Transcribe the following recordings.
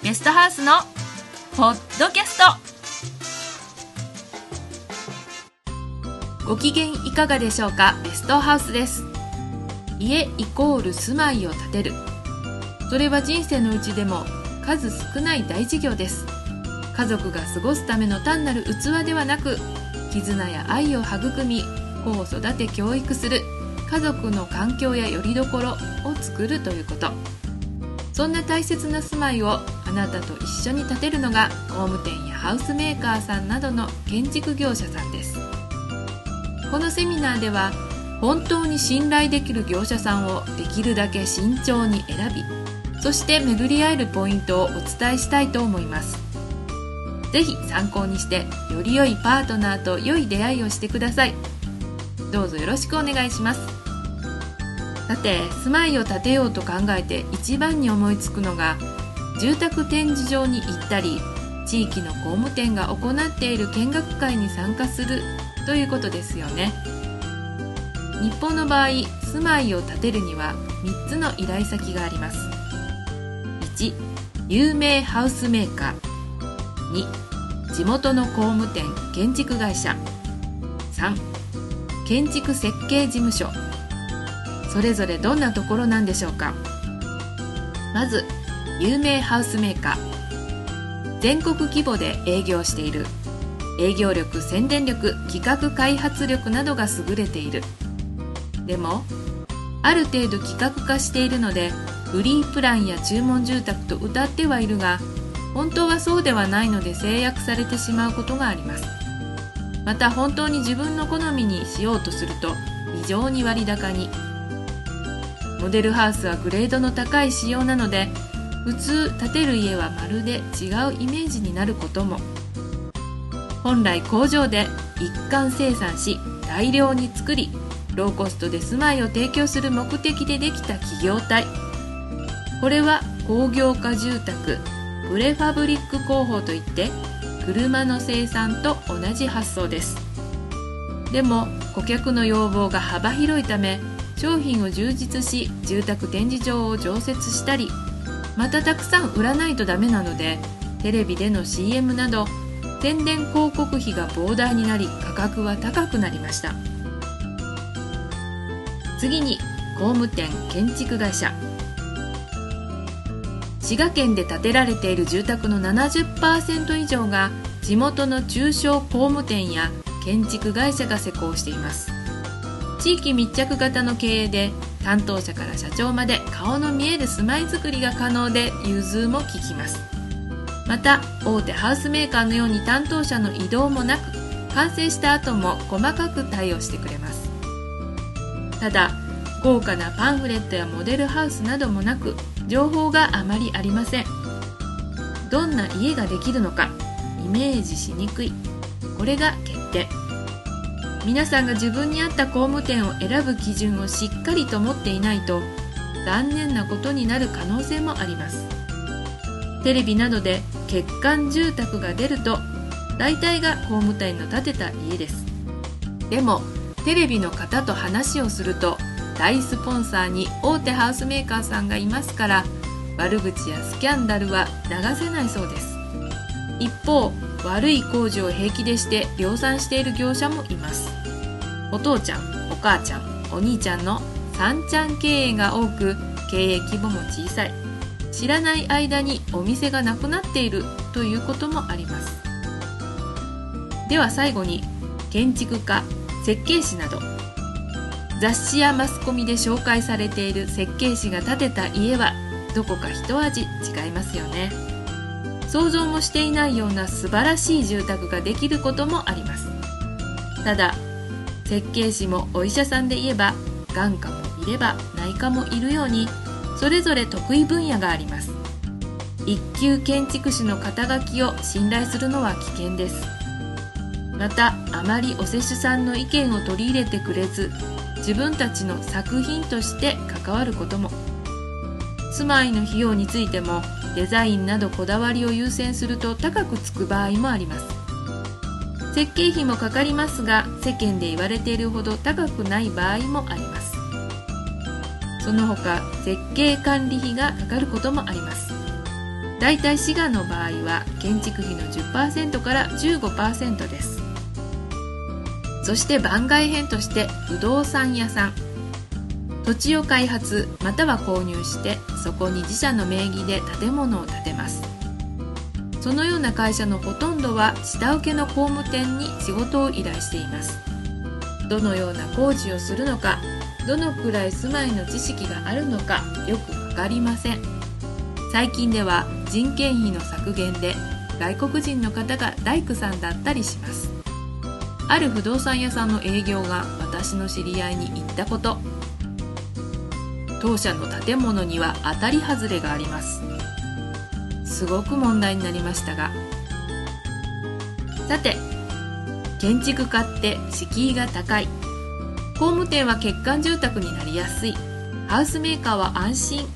ゲストハウスのポッドキャスト。ご機嫌いかがでしょうか？ゲストハウスです。家イコール住まいを建てる。それは人生のうちでも数少ない大事業です。家族が過ごすための単なる器ではなく絆や愛を育み子を育て教育する。家族の環境や拠り所を作るということ。そんな大切な住まいをあなたと一緒に建てるのが工務店やハウスメーカーさんなどの建築業者さんです。このセミナーでは本当に信頼できる業者さんをできるだけ慎重に選びそして巡り合えるポイントをお伝えしたいと思います。是非参考にしてより良いパートナーと良い出会いをしてください。どうぞよろしくお願いします。さて住まいを建てようと考えて一番に思いつくのが住宅展示場に行ったり地域の工務店が行っている見学会に参加するということですよね。日本の場合住まいを建てるには3つの依頼先があります。1有名ハウスメーカー。2地元の工務店建築会社。3建築設計事務所。それぞれどんなところなんでしょうか？まず有名ハウスメーカー。全国規模で営業している。営業力宣伝力企画開発力などが優れている。でもある程度企画化しているのでフリープランや注文住宅と謳ってはいるが本当はそうではないので制約されてしまうことがあります。また本当に自分の好みにしようとすると非常に割高に。モデルハウスはグレードの高い仕様なので普通建てる家はまるで違うイメージになることも。本来工場で一貫生産し大量に作りローコストで住まいを提供する目的でできた企業体。これは工業化住宅プレファブリック工法といって車の生産と同じ発想です。でも顧客の要望が幅広いため商品を充実し住宅展示場を常設したりまたたくさん売らないとダメなのでテレビでの CM など宣伝広告費が膨大になり価格は高くなりました。次に工務店建築会社。滋賀県で建てられている住宅の70%以上が地元の中小工務店や建築会社が施工しています。地域密着型の経営で担当者から社長まで顔の見える住まいづくりが可能で融通も利きます。また大手ハウスメーカーのように担当者の移動もなく完成した後も細かく対応してくれます。ただ豪華なパンフレットやモデルハウスなどもなく情報があまりありません。どんな家ができるのかイメージしにくい。これが欠点皆さんが自分に合った工務店を選ぶ基準をしっかりと持っていないと残念なことになる可能性もあります。テレビなどで欠陥住宅が出ると大体が工務店の建てた家です。でもテレビの方と話をすると大スポンサーに大手ハウスメーカーさんがいますから悪口やスキャンダルは流せないそうです。一方悪い工事を平気でして量産している業者もいます。お父ちゃんお母ちゃんお兄ちゃんの三ちゃん経営が多く経営規模も小さい。知らない間にお店がなくなっているということもあります。では最後に建築家設計士など。雑誌やマスコミで紹介されている設計士が建てた家はどこか一味違いますよね。想像もしていないような素晴らしい住宅ができることもあります。ただ設計士もお医者さんで言えば眼科もいれば内科もいるようにそれぞれ得意分野があります。一級建築士の肩書きを信頼するのは危険です。またあまりお施主さんの意見を取り入れてくれず自分たちの作品として関わることも。住まいの費用についてもデザインなどこだわりを優先すると高くつく場合もあります。設計費もかかりますが世間で言われているほど高くない場合もあります。その他設計管理費がかかることもあります。だいたい滋賀の場合は建築費の10%から15%です。そして番外編として不動産屋さん。土地を開発または購入してそこに自社の名義で建物を建てます。そのような会社のほとんどは下請けの工務店に仕事を依頼しています。どのような工事をするのかどのくらい住まいの知識があるのかよく分かりません。最近では人件費の削減で外国人の方が大工さんだったりします。ある不動産屋さんの営業が私の知り合いに言ったこと。当社の建物には当たり外れがあります。すごく問題になりましたが。さて建築家って敷居が高い。工務店は欠陥住宅になりやすい。ハウスメーカーは安心。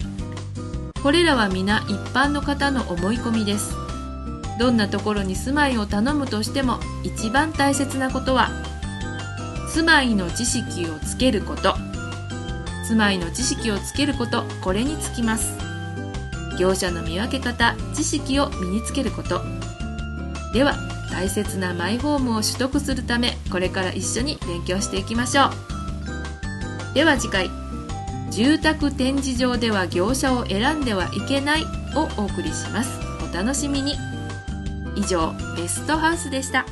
これらは皆一般の方の思い込みです。どんなところに住まいを頼むとしても一番大切なことは住まいの知識をつけること。住まいの知識をつけることこれにつきます。業者の見分け方知識を身につけること。では大切なマイホームを取得するためこれから一緒に勉強していきましょう。では次回住宅展示場では業者を選んではいけないをお送りします。お楽しみに。以上ベストハウスでした。